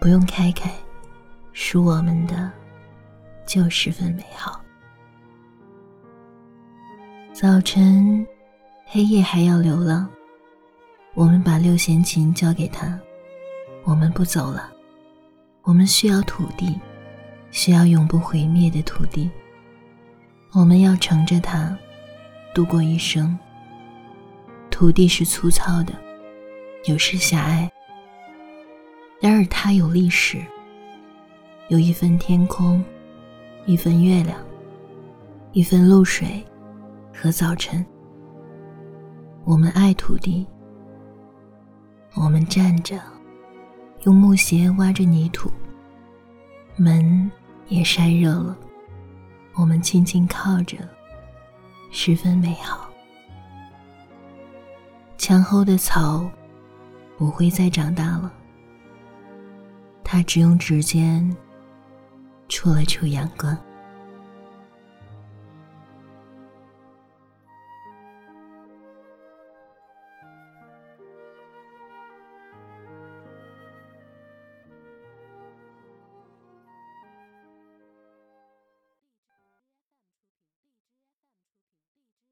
不用开开，属我们的就十分美好。早晨，黑夜还要流浪，我们把六弦琴交给他，我们不走了。我们需要土地，需要永不毁灭的土地。我们要乘着它度过一生。土地是粗糙的，有时狭隘。然而，它有历史，有一份天空，一份月亮，一份露水和早晨。我们爱土地，我们站着，用木鞋挖着泥土。门也晒热了，我们轻轻靠着，十分美好。墙后的草不会再长大了。他只用指尖戳了戳阳光。